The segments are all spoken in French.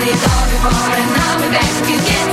need all before and now we're back again.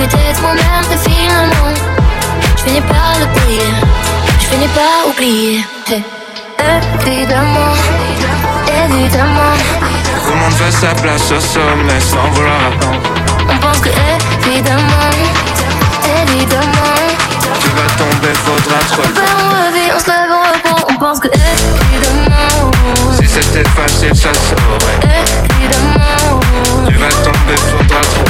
peut-être moi-même finalement. Je finis par l'oublier. Je finis par oublier. Hey. Évidemment. Évidemment. Tout le monde veut sa place au sommet sans vouloir attendre. On pense que évidemment. Évidemment. Tu vas tomber, faudra te relever. On revit, on se lève, on reprend. On pense que évidemment. Si c'était facile, ça saurait. Évidemment. Tu vas tomber, faudra te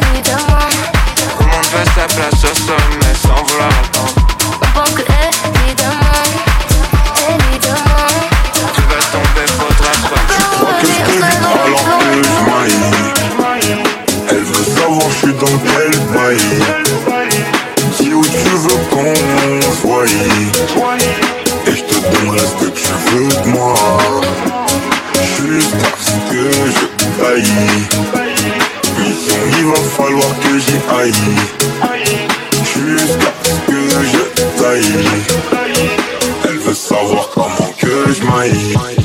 évidemment. Tout le monde veut sa place au sommet sans vouloir attendre. On pense que évidemment, évidemment. Tu vas tomber, faudra se battre. crois que je t'évite alors que je Elle veut savoir je suis dans quel bail Jusqu'à ce que je taille Elle veut savoir comment que je maille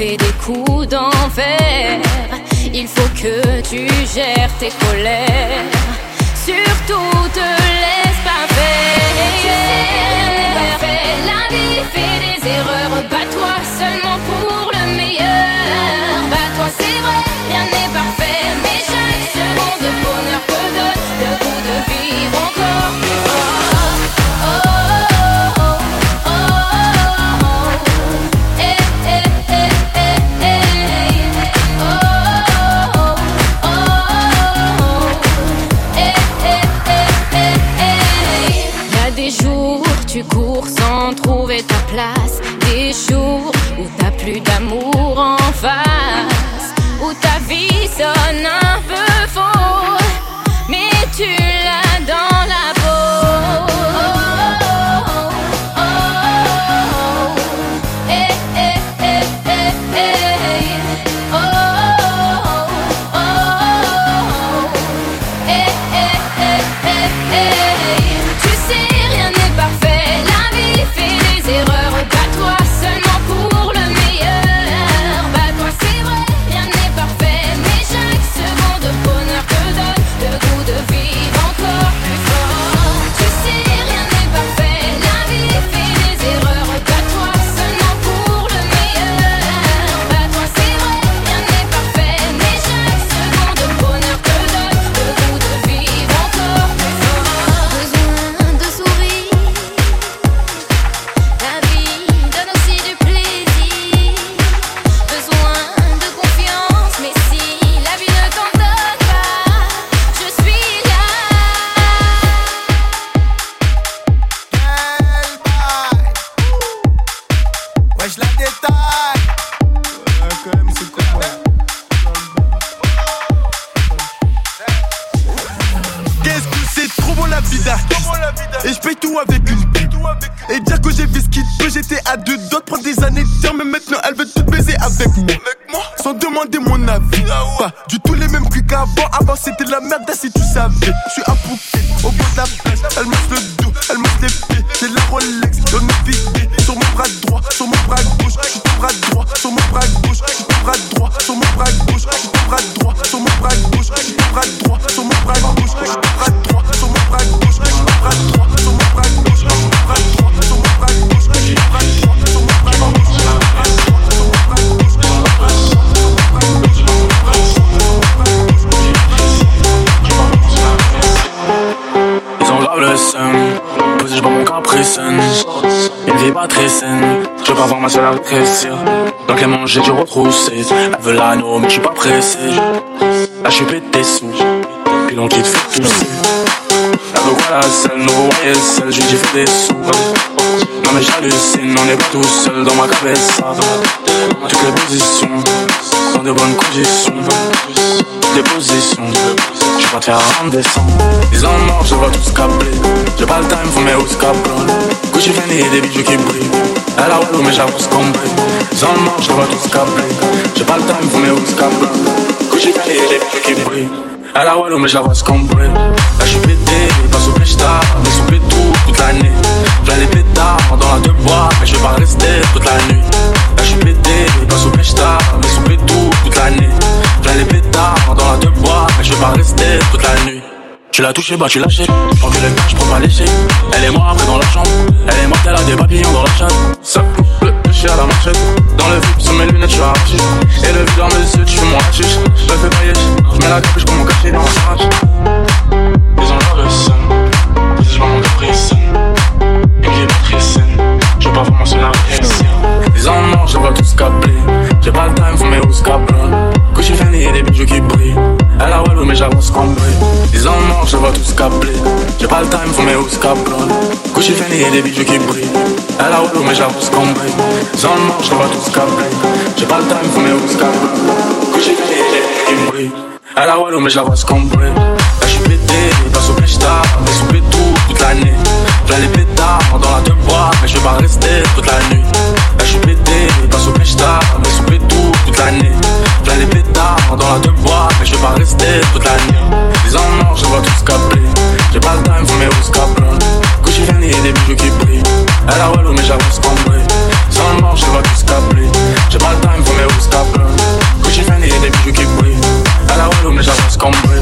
fait des coups d'enfer. Il faut que tu gères tes colères. Te faire redescendre. Ils en mort, je vois tous câblés. J'ai pas le time, faut mes hausses câblés. Gucci Fendi et des bijoux qui brillent. Elle a walou, mais j'avance comme Ils en mort, je vois tous câblés. J'ai pas le time, faut mes hausses câblés. Gucci Fendi et des bijoux qui brillent. Elle a walou, mais j'avance comme Là je suis pété, pas sous pétard, mais sous tout toute l'année. J'ai les pétards dans la deux bois, mais je vais pas rester toute la nuit. Là je suis pété, pas sous pétard, mais sous tout toute l'année. J'ai les pétards dans la deux mais je vais pas rester toute la nuit. Tu l'as touché, bah tu lâché. Prends que le je prends pas lécher. Elle est après dans la chambre. Elle est morte, elle a des papillons dans la chatte. Ça le chien à la machette. Dans le vip, sur mes lunettes, je suis arraché. Et le vide dans mes yeux, tu fais mon. Je me fais pailler, je mets la capuche comme mon cachet dans la sarrache. Ils ont l'air le seum. Ils ont mon caprice. Pas vraiment se la en mort, je vois tous câblés. J'ai pas le time, faut mes hausses câblés. Gucci Fendi et des bijoux qui brillent. Elle a walou, mais j'avance brille. Ils en mort, je vois tous câblés. J'ai pas le time, faut mes hausses câblés. Gucci Fendi et des bijoux qui brillent. Elle a walou, mais j'avance brille. Ils en mort, je vois tous câblés. J'ai pas le time, faut mes hausses câblés. Gucci Fendi et des bijoux qui brillent. Elle a Wallou, mais je la vois scombrer. Là, je suis pété, passe au Bechta, mais sous pétou toute l'année. Là, les pétards dans la deux bois, mais je vais pas rester toute la nuit. Là, je suis pété, passe au Bechta, mais sous pétou toute l'année. Là, les pétards dans la deux bois, mais je vais pas rester toute la nuit. Les en or, je vois tous capler. J'ai pas le time pour mes rousses caplons. Gucci Vianney et des bijoux qui brillent. Elle a Wallou, mais je la vois scombrer. Sans mort, je vois tous capler. J'ai pas le time pour mes rousses caplons. Gucci Vianney et des bijoux qui brillent la volume, j'avance comme bruit